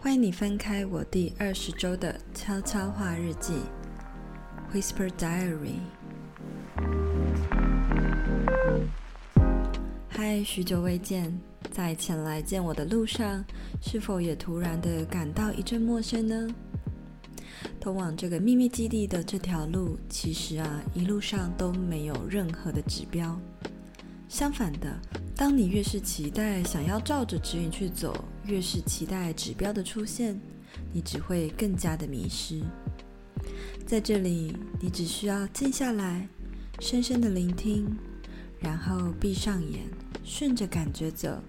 欢迎你翻开我第二十周的悄悄话日记，Whisper Diary。嗨，许久未见，在前来见我的路上，是否也突然的感到一阵陌生呢？通往这个秘密基地的这条路，其实啊，一路上都没有任何的指标。相反的，当你越是期待想要照着指引去走，越是期待指标的出现，你只会更加的迷失。在这里，你只需要静下来，深深的聆听，然后闭上眼，顺着感觉走，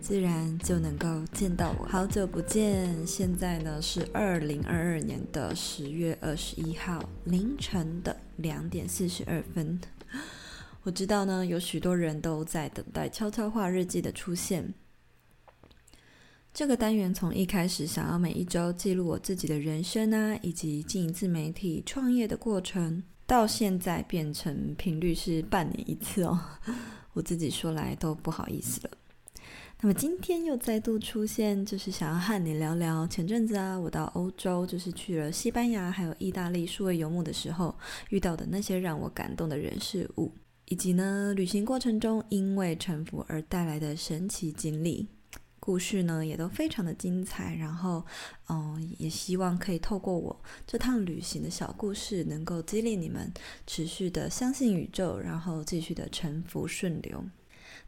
自然就能够见到我。好久不见，现在呢是二零二二年的十月二十一号凌晨的两点四十二分。我知道呢，有许多人都在等待悄悄话日记的出现。这个单元从一开始想要每一周记录我自己的人生啊，以及经营自媒体创业的过程，到现在变成频率是半年一次哦。我自己说来都不好意思了。那么今天又再度出现，就是想要和你聊聊前阵子啊，我到欧洲，就是去了西班牙还有意大利数位游牧的时候，遇到的那些让我感动的人事物。以及呢，旅行过程中因为沉浮而带来的神奇经历，故事呢也都非常的精彩。然后，嗯，也希望可以透过我这趟旅行的小故事，能够激励你们持续的相信宇宙，然后继续的沉浮顺流。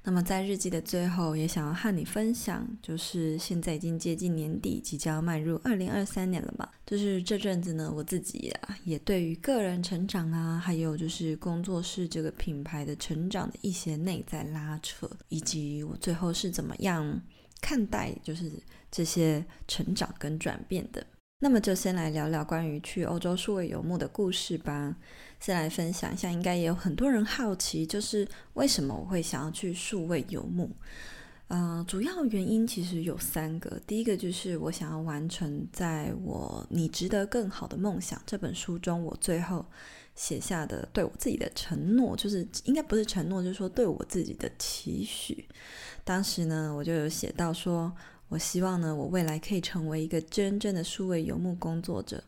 那么在日记的最后，也想要和你分享，就是现在已经接近年底，即将迈入二零二三年了嘛。就是这阵子呢，我自己啊，也对于个人成长啊，还有就是工作室这个品牌的成长的一些内在拉扯，以及我最后是怎么样看待，就是这些成长跟转变的。那么就先来聊聊关于去欧洲数位游牧的故事吧。先来分享一下，应该也有很多人好奇，就是为什么我会想要去数位游牧？呃，主要原因其实有三个。第一个就是我想要完成在我《你值得更好的梦想》这本书中，我最后写下的对我自己的承诺，就是应该不是承诺，就是说对我自己的期许。当时呢，我就有写到说。我希望呢，我未来可以成为一个真正的数位游牧工作者，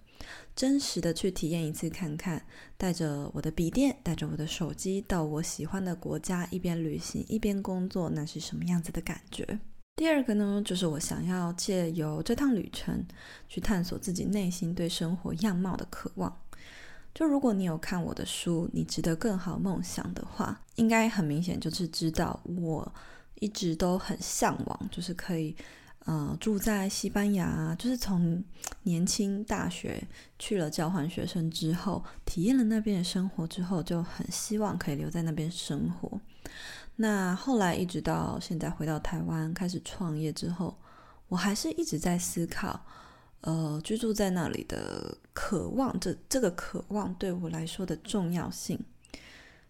真实的去体验一次看看，带着我的笔电，带着我的手机，到我喜欢的国家，一边旅行一边工作，那是什么样子的感觉？第二个呢，就是我想要借由这趟旅程，去探索自己内心对生活样貌的渴望。就如果你有看我的书，你值得更好梦想的话，应该很明显就是知道我一直都很向往，就是可以。呃，住在西班牙，就是从年轻大学去了交换学生之后，体验了那边的生活之后，就很希望可以留在那边生活。那后来一直到现在回到台湾开始创业之后，我还是一直在思考，呃，居住在那里的渴望，这这个渴望对我来说的重要性。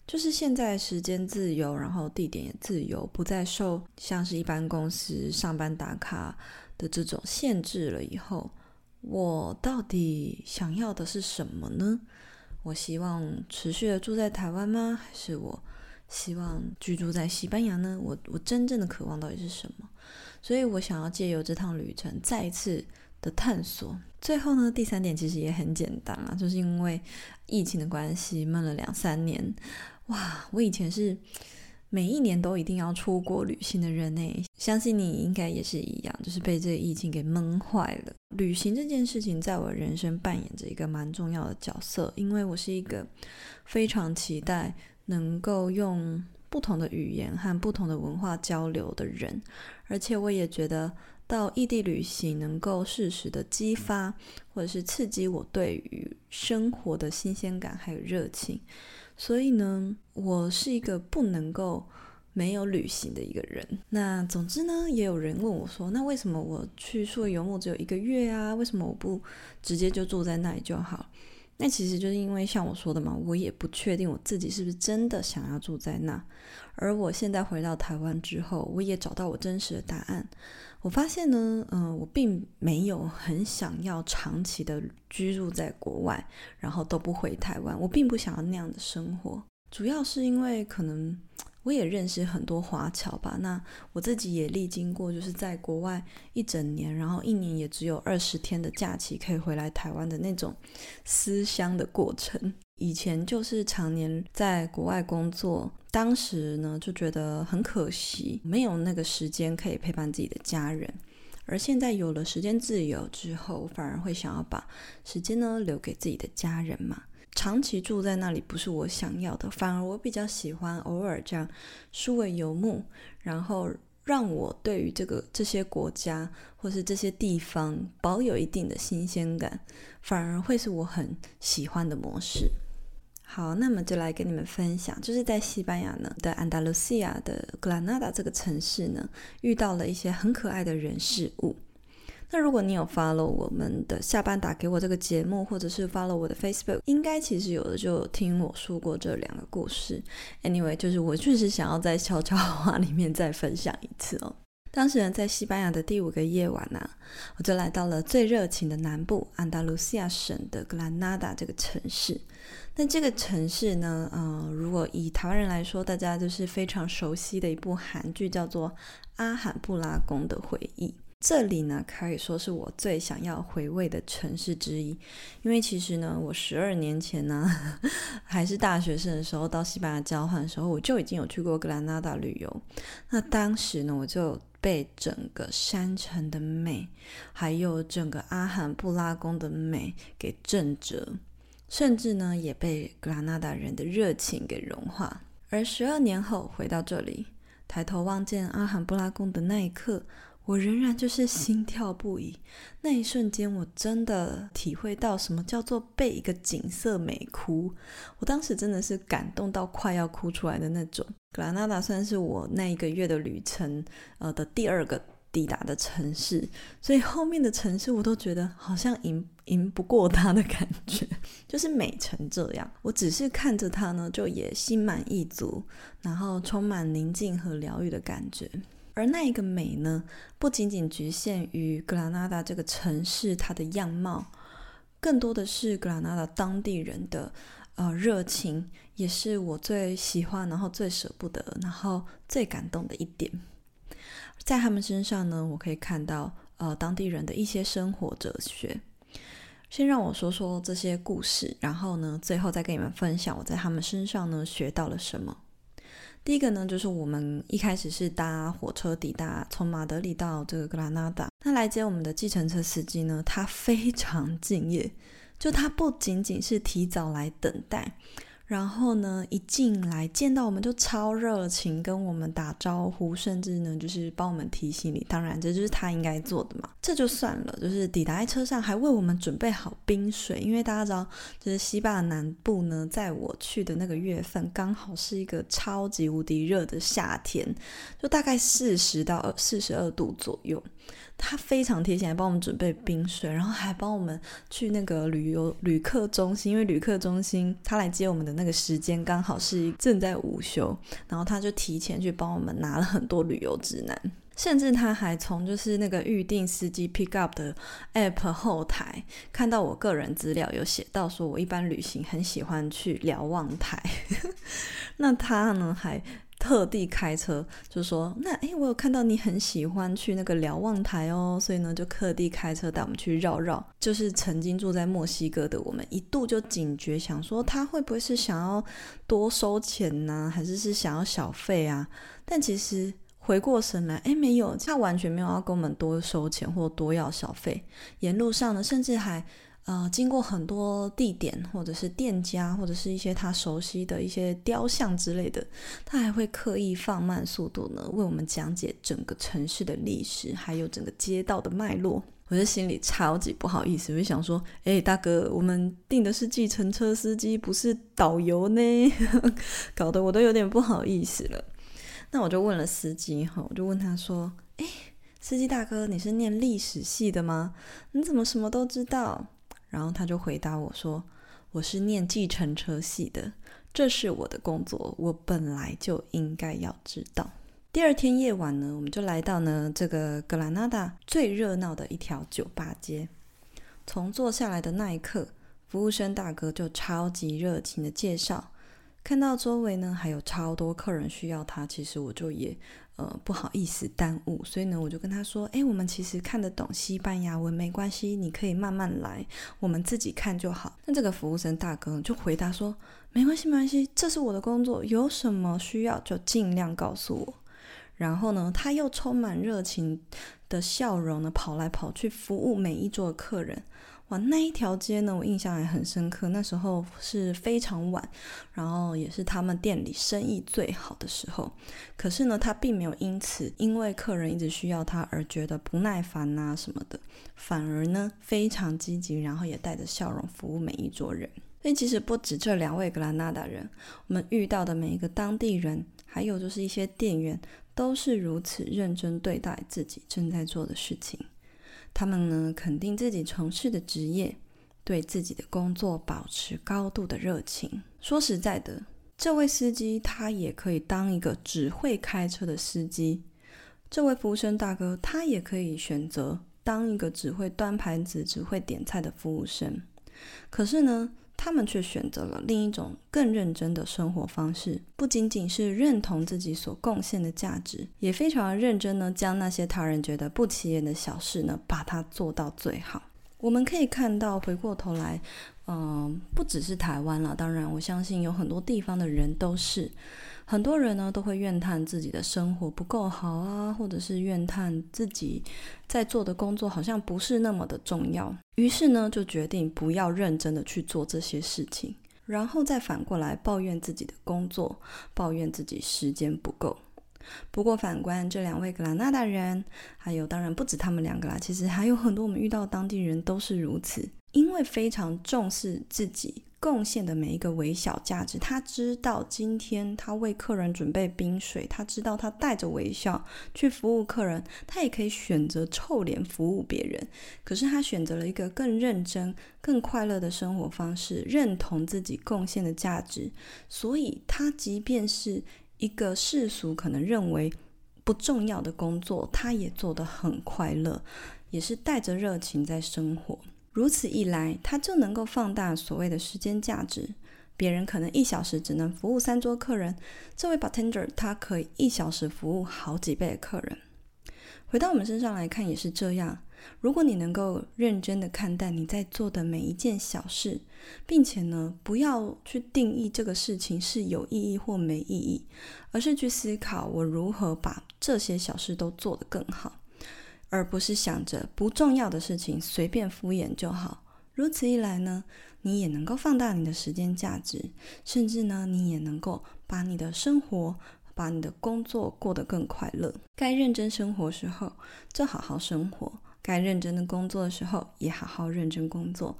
就是现在时间自由，然后地点也自由，不再受像是一般公司上班打卡的这种限制了。以后我到底想要的是什么呢？我希望持续的住在台湾吗？还是我希望居住在西班牙呢？我我真正的渴望到底是什么？所以我想要借由这趟旅程再一次的探索。最后呢，第三点其实也很简单啦，就是因为疫情的关系，闷了两三年。哇，我以前是每一年都一定要出国旅行的人呢，相信你应该也是一样，就是被这个疫情给闷坏了。旅行这件事情在我人生扮演着一个蛮重要的角色，因为我是一个非常期待能够用不同的语言和不同的文化交流的人，而且我也觉得到异地旅行能够适时的激发或者是刺激我对于生活的新鲜感还有热情。所以呢，我是一个不能够没有旅行的一个人。那总之呢，也有人问我说：“那为什么我去数游牧只有一个月啊？为什么我不直接就住在那里就好？”那其实就是因为像我说的嘛，我也不确定我自己是不是真的想要住在那。而我现在回到台湾之后，我也找到我真实的答案。我发现呢，嗯、我并没有很想要长期的居住在国外，然后都不回台湾。我并不想要那样的生活，主要是因为可能。我也认识很多华侨吧。那我自己也历经过，就是在国外一整年，然后一年也只有二十天的假期可以回来台湾的那种思乡的过程。以前就是常年在国外工作，当时呢就觉得很可惜，没有那个时间可以陪伴自己的家人。而现在有了时间自由之后，反而会想要把时间呢留给自己的家人嘛。长期住在那里不是我想要的，反而我比较喜欢偶尔这样数位游牧，然后让我对于这个这些国家或是这些地方保有一定的新鲜感，反而会是我很喜欢的模式。好，那么就来跟你们分享，就是在西班牙呢的安达卢西亚的格拉纳达这个城市呢，遇到了一些很可爱的人事物。那如果你有 follow 我们的下班打给我这个节目，或者是 follow 我的 Facebook，应该其实有的就听我说过这两个故事。Anyway，就是我确实想要在悄悄话里面再分享一次哦。当时呢，在西班牙的第五个夜晚呢、我就来到了最热情的南部安达卢西亚省的格兰纳达这个城市。那这个城市呢，呃，如果以台湾人来说，大家就是非常熟悉的一部韩剧，叫做《阿罕布拉宫的回忆》。这里呢，可以说是我最想要回味的城市之一，因为其实呢，我十二年前呢，还是大学生的时候，到西班牙交换的时候，我就已经有去过格兰纳达旅游。那当时呢，我就被整个山城的美，还有整个阿罕布拉宫的美给震着。甚至呢，也被格拉纳达人的热情给融化。而十二年后回到这里，抬头望见阿罕布拉宫的那一刻，我仍然就是心跳不已。那一瞬间，我真的体会到什么叫做被一个景色美哭。我当时真的是感动到快要哭出来的那种。格拉纳达算是我那一个月的旅程，呃的第二个。抵达的城市，所以后面的城市我都觉得好像赢赢不过它的感觉，就是美成这样。我只是看着它呢，就也心满意足，然后充满宁静和疗愈的感觉。而那一个美呢，不仅仅局限于格拉纳达这个城市它的样貌，更多的是格拉纳达当地人的呃热情，也是我最喜欢，然后最舍不得，然后最感动的一点。在他们身上呢，我可以看到呃当地人的一些生活哲学。先让我说说这些故事，然后呢，最后再跟你们分享我在他们身上呢学到了什么。第一个呢，就是我们一开始是搭火车抵达，从马德里到这个格拉纳达。那来接我们的计程车司机呢，他非常敬业，就他不仅仅是提早来等待。然后呢，一进来见到我们就超热情，跟我们打招呼，甚至呢就是帮我们提行李。当然，这就是他应该做的嘛。这就算了，就是抵达在车上还为我们准备好冰水，因为大家知道，就是西坝南部呢，在我去的那个月份，刚好是一个超级无敌热的夏天，就大概四十到四十二度左右。他非常贴心，还帮我们准备冰水，然后还帮我们去那个旅游旅客中心，因为旅客中心他来接我们的那个时间刚好是正在午休，然后他就提前去帮我们拿了很多旅游指南，甚至他还从就是那个预定司机 pick up 的 app 后台看到我个人资料有写到说，我一般旅行很喜欢去瞭望台，那他呢还。特地开车就说，那诶，我有看到你很喜欢去那个瞭望台哦，所以呢就特地开车带我们去绕绕。就是曾经住在墨西哥的我们，一度就警觉，想说他会不会是想要多收钱呢，还是是想要小费啊？但其实回过神来，诶，没有，他完全没有要跟我们多收钱或多要小费。沿路上呢，甚至还。呃，经过很多地点，或者是店家，或者是一些他熟悉的一些雕像之类的，他还会刻意放慢速度呢，为我们讲解整个城市的历史，还有整个街道的脉络。我就心里超级不好意思，我就想说，哎，大哥，我们订的是计程车司机，不是导游呢，搞得我都有点不好意思了。那我就问了司机哈，我就问他说，哎，司机大哥，你是念历史系的吗？你怎么什么都知道？然后他就回答我说：“我是念计程车系的，这是我的工作，我本来就应该要知道。”第二天夜晚呢，我们就来到呢这个格拉纳达最热闹的一条酒吧街。从坐下来的那一刻，服务生大哥就超级热情的介绍，看到周围呢还有超多客人需要他，其实我就也呃不好意思耽误，所以呢我就跟他说：“诶，我们其实看得懂西班牙文，没关系，你可以慢慢来，我们自己看就好。”那这个服务生大哥就回答说：“没关系，没关系，这是我的工作，有什么需要就尽量告诉我。”然后呢，他又充满热情的笑容呢，跑来跑去服务每一桌的客人。哇，那一条街呢，我印象还很深刻。那时候是非常晚，然后也是他们店里生意最好的时候。可是呢，他并没有因此因为客人一直需要他而觉得不耐烦啊什么的，反而呢非常积极，然后也带着笑容服务每一桌人。所以其实不止这两位格兰纳达人，我们遇到的每一个当地人，还有就是一些店员。都是如此认真对待自己正在做的事情。他们呢，肯定自己从事的职业，对自己的工作保持高度的热情。说实在的，这位司机他也可以当一个只会开车的司机；这位服务生大哥他也可以选择当一个只会端盘子、只会点菜的服务生。可是呢，他们却选择了另一种更认真的生活方式，不仅仅是认同自己所贡献的价值，也非常认真呢，将那些他人觉得不起眼的小事呢，把它做到最好。我们可以看到，回过头来，嗯、不只是台湾了，当然，我相信有很多地方的人都是。很多人呢都会怨叹自己的生活不够好啊，或者是怨叹自己在做的工作好像不是那么的重要，于是呢就决定不要认真的去做这些事情，然后再反过来抱怨自己的工作，抱怨自己时间不够。不过反观这两位格拉纳达人，还有当然不止他们两个啦，其实还有很多我们遇到当地人都是如此，因为非常重视自己。贡献的每一个微小价值，他知道今天他为客人准备冰水，他知道他带着微笑去服务客人，他也可以选择臭脸服务别人。可是他选择了一个更认真、更快乐的生活方式，认同自己贡献的价值，所以他即便是一个世俗可能认为不重要的工作，他也做得很快乐，也是带着热情在生活。如此一来，他就能够放大所谓的时间价值。别人可能一小时只能服务三桌客人，这位 bartender 他可以一小时服务好几倍的客人。回到我们身上来看，也是这样。如果你能够认真的看待你在做的每一件小事，并且呢，不要去定义这个事情是有意义或没意义，而是去思考我如何把这些小事都做得更好。而不是想着不重要的事情随便敷衍就好。如此一来呢，你也能够放大你的时间价值，甚至呢，你也能够把你的生活、把你的工作过得更快乐。该认真生活时候就好好生活，该认真的工作的时候也好好认真工作，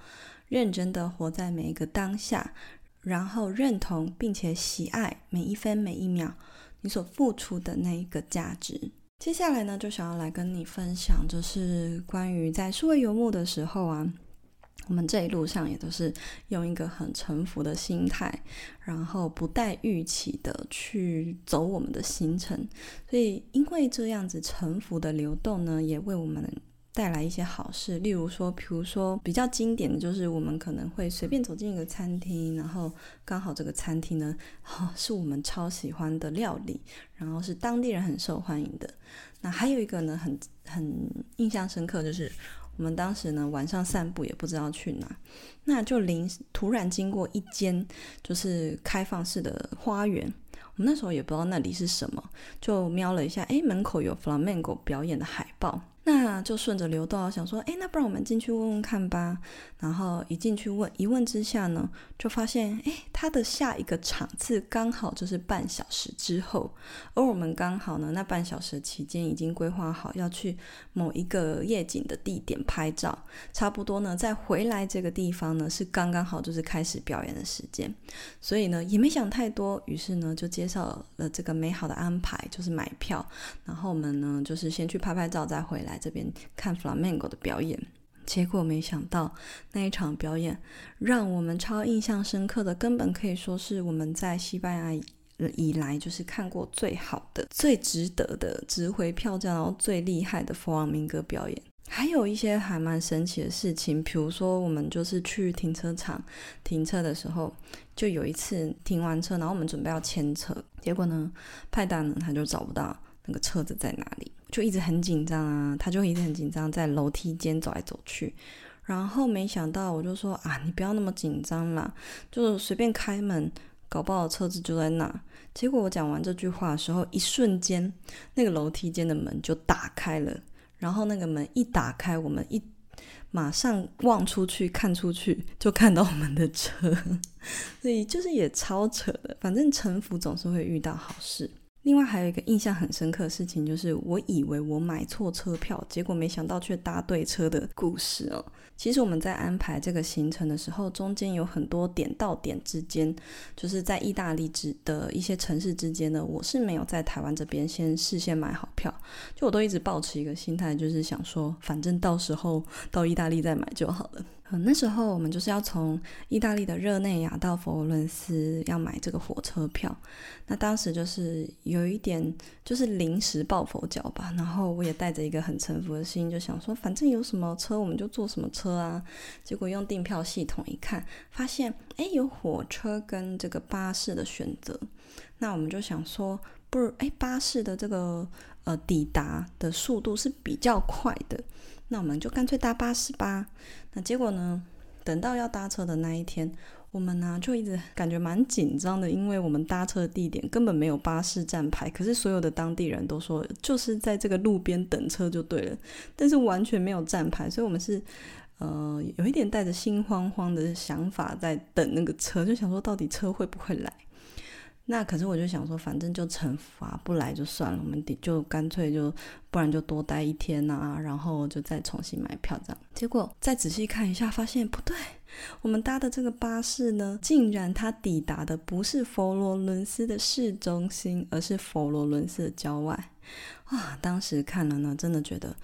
认真的活在每一个当下，然后认同并且喜爱每一分每一秒你所付出的那一个价值。接下来呢，就想要来跟你分享，就是关于在数位游牧的时候啊，我们这一路上也都是用一个很沉浮的心态，然后不带预期的去走我们的行程。所以，因为这样子沉浮的流动呢，也为我们带来一些好事。例如说，比如说比较经典的就是，我们可能会随便走进一个餐厅，然后刚好这个餐厅呢，哦，是我们超喜欢的料理，然后是当地人很受欢迎的。那还有一个呢，很很印象深刻，就是我们当时呢晚上散步也不知道去哪，那就临突然经过一间就是开放式的花园，我们那时候也不知道那里是什么，就瞄了一下，诶，门口有 flamenco 表演的海报。那就顺着流道，想说，哎，那不然我们进去问问看吧。然后一进去问，一问之下呢，就发现，哎，他的下一个场次刚好就是半小时之后，而我们刚好呢，那半小时期间已经规划好要去某一个夜景的地点拍照，差不多呢，再回来这个地方呢，是刚刚好就是开始表演的时间，所以呢，也没想太多，于是呢，就接受了这个美好的安排，就是买票，然后我们呢，就是先去拍拍照，再回来。这边看 Flamengo 的表演，结果没想到那一场表演让我们超印象深刻的，根本可以说是我们在西班牙以来就是看过最好的、最值得的、值回票价然后最厉害的佛朗明哥表演。还有一些还蛮神奇的事情，比如说我们就是去停车场停车的时候，就有一次停完车，然后我们准备要牵车，结果呢，派大呢他就找不到那个车子在哪里，就一直很紧张啊，他就一直很紧张，在楼梯间走来走去，然后没想到我就说啊，你不要那么紧张啦，就随便开门，搞不好车子就在那。结果我讲完这句话的时候，一瞬间那个楼梯间的门就打开了。然后那个门一打开，我们一马上望出去看出去，就看到我们的车，所以就是也超扯的。反正城府总是会遇到好事。另外还有一个印象很深刻的事情，就是我以为我买错车票，结果没想到却搭对车的故事哦。其实我们在安排这个行程的时候，中间有很多点到点之间，就是在意大利之的一些城市之间呢，我是没有在台湾这边先事先买好票，就我都一直抱持一个心态，就是想说，反正到时候到意大利再买就好了。嗯，那时候我们就是要从意大利的热内亚到佛罗伦斯，要买这个火车票。那当时就是有一点，就是临时抱佛脚吧。然后我也带着一个很臣服的心，就想说，反正有什么车我们就坐什么车啊。结果用订票系统一看，发现诶，有火车跟这个巴士的选择。那我们就想说，不如诶，巴士的这个呃抵达的速度是比较快的。那我们就干脆搭巴士吧。那结果呢？等到要搭车的那一天，我们呢就一直感觉蛮紧张的，因为我们搭车的地点根本没有巴士站牌，可是所有的当地人都说就是在这个路边等车就对了，但是完全没有站牌，所以我们是呃有一点带着心慌慌的想法在等那个车，就想说到底车会不会来。那可是我就想说，反正就惩罚，不来就算了，我们得就干脆就，不然就多待一天呐、啊，然后就再重新买票这样。结果再仔细看一下，发现不对，我们搭的这个巴士呢，竟然它抵达的不是佛罗伦斯的市中心，而是佛罗伦斯的郊外。啊，当时看了呢，真的觉得。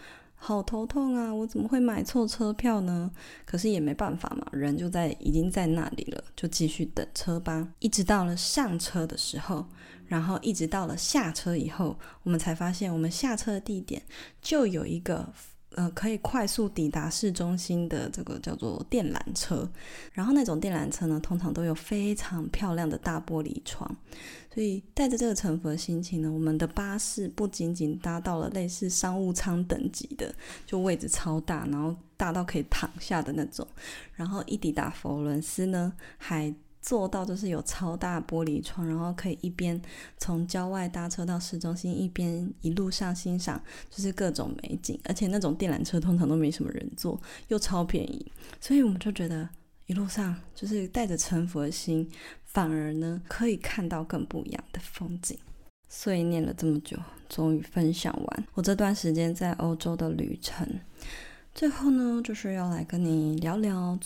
好头痛啊！我怎么会买错车票呢？可是也没办法嘛，人就在已经在那里了，就继续等车吧。一直到了上车的时候，然后一直到了下车以后，我们才发现我们下车的地点就有一个。呃，可以快速抵达市中心的这个叫做电缆车，然后那种电缆车呢，通常都有非常漂亮的大玻璃窗，所以带着这个臣服的心情呢，我们的巴士不仅仅搭到了类似商务舱等级的，就位置超大，然后大到可以躺下的那种，然后一抵达佛伦斯呢，还。做到就是有超大玻璃窗，然后可以一边从郊外搭车到市中心，一边一路上欣赏就是各种美景。而且那种电缆车通常都没什么人坐，又超便宜，所以我们就觉得一路上就是带着臣服的心，反而呢可以看到更不一样的风景。所以念了这么久，终于分享完我这段时间在欧洲的旅程。最后呢，就是要来跟你聊聊。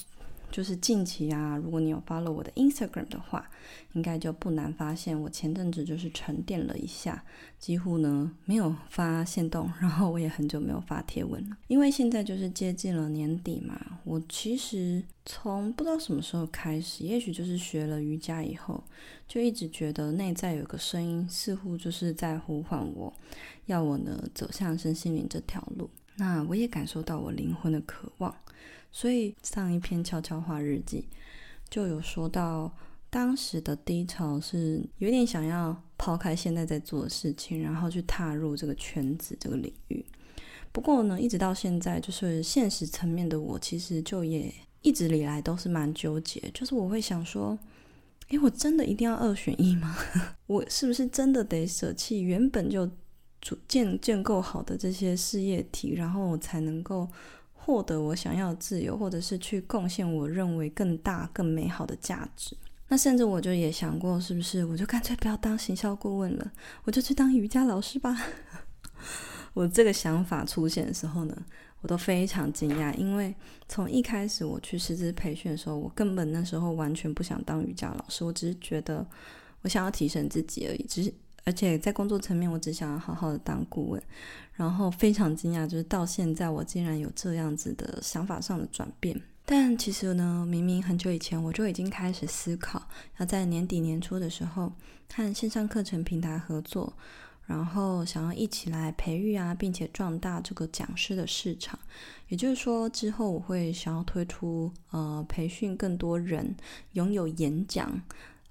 就是近期啊，如果你有 follow 我的 Instagram 的话，应该就不难发现，我前阵子就是沉淀了一下，几乎呢没有发现动，然后我也很久没有发贴文了，因为现在就是接近了年底嘛。我其实从不知道什么时候开始，也许就是学了瑜伽以后，就一直觉得内在有个声音，似乎就是在呼唤我，要我呢走向身心灵这条路。那我也感受到我灵魂的渴望。所以上一篇悄悄话日记就有说到，当时的低潮是有点想要抛开现在在做的事情，然后去踏入这个圈子这个领域。不过呢，一直到现在，就是现实层面的我，其实就也一直以来都是蛮纠结，就是我会想说，诶，我真的一定要二选一吗？我是不是真的得舍弃原本就组建建构好的这些事业体，然后我才能够。获得我想要的自由，或者是去贡献我认为更大、更美好的价值。那甚至我就也想过，是不是我就干脆不要当行销顾问了，我就去当瑜伽老师吧。我这个想法出现的时候呢，我都非常惊讶，因为从一开始我去师资培训的时候，我根本那时候完全不想当瑜伽老师，我只是觉得我想要提升自己而已，只是。而且在工作层面，我只想要好好的当顾问，然后非常惊讶，就是到现在我竟然有这样子的想法上的转变。但其实呢，明明很久以前我就已经开始思考，要在年底年初的时候和线上课程平台合作，然后想要一起来培育啊，并且壮大这个讲师的市场。也就是说，之后我会想要推出呃，培训更多人拥有演讲。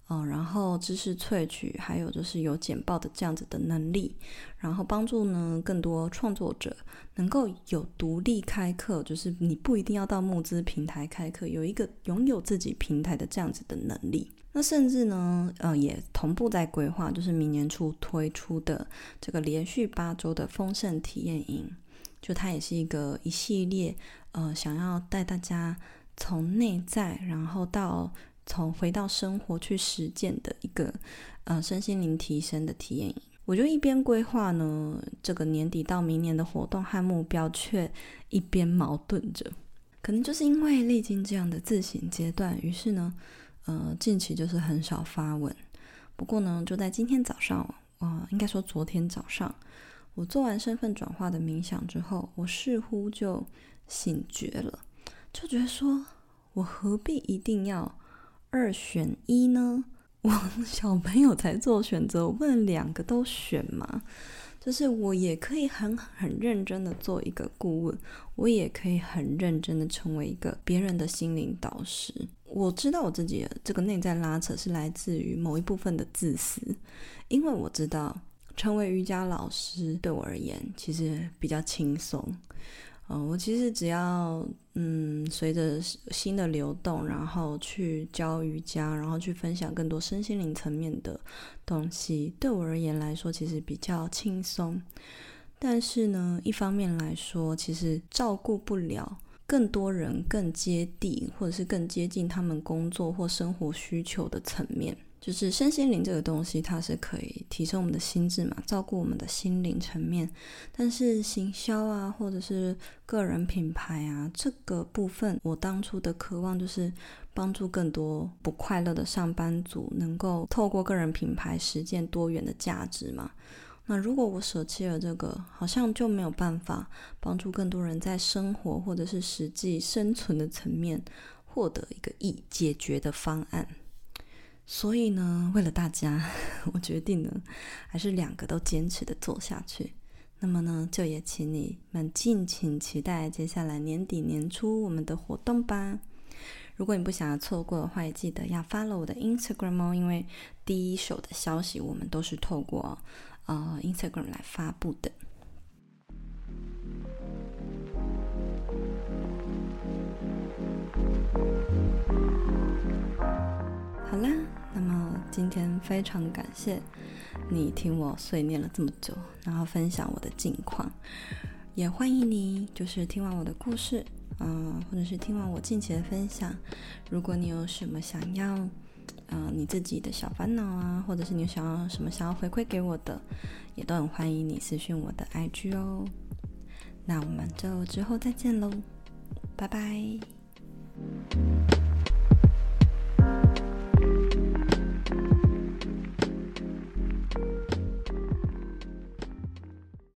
嗯，然后知识萃取，还有就是有简报的这样子的能力，然后帮助呢更多创作者能够有独立开课，就是你不一定要到募资平台开课，有一个拥有自己平台的这样子的能力。那甚至呢，呃，也同步在规划，就是明年初推出的这个连续八周的丰盛体验营，就它也是一个一系列，呃，想要带大家从内在，然后到。从回到生活去实践的一个呃身心灵提升的体验营，我就一边规划呢这个年底到明年的活动和目标，却一边矛盾着。可能就是因为历经这样的自省阶段，于是呢，呃，近期就是很少发文。不过呢，就在今天早上，啊、呃，应该说昨天早上，我做完身份转化的冥想之后，我似乎就醒觉了，就觉得说我何必一定要。二选一呢？我小朋友才做选择，我问两个都选嘛？就是我也可以很很认真的做一个顾问，我也可以很认真的成为一个别人的心灵导师。我知道我自己这个内在拉扯是来自于某一部分的自私，因为我知道成为瑜伽老师对我而言其实比较轻松。嗯，我其实只要嗯，随着心的流动，然后去教瑜伽，然后去分享更多身心灵层面的东西，对我而言来说，其实比较轻松。但是呢，一方面来说，其实照顾不了更多人更接地，或者是更接近他们工作或生活需求的层面。就是身心灵这个东西，它是可以提升我们的心智嘛，照顾我们的心灵层面。但是行销啊，或者是个人品牌啊，这个部分，我当初的渴望就是帮助更多不快乐的上班族，能够透过个人品牌实践多元的价值嘛。那如果我舍弃了这个，好像就没有办法帮助更多人在生活或者是实际生存的层面获得一个易解决的方案。所以呢，为了大家，我决定呢，还是两个都坚持的做下去。那么呢，就也请你们敬请期待接下来年底年初我们的活动吧。如果你不想要错过的话，也记得要 follow 我的 Instagram 哦，因为第一手的消息我们都是透过呃 Instagram 来发布的。非常感谢你听我碎念了这么久，然后分享我的近况，也欢迎你就是听完我的故事，嗯、或者是听完我近期的分享，如果你有什么想要，嗯、你自己的小烦恼啊，或者是你想要什么想要回馈给我的，也都很欢迎你私讯我的 IG 哦。那我们就之后再见喽，拜拜。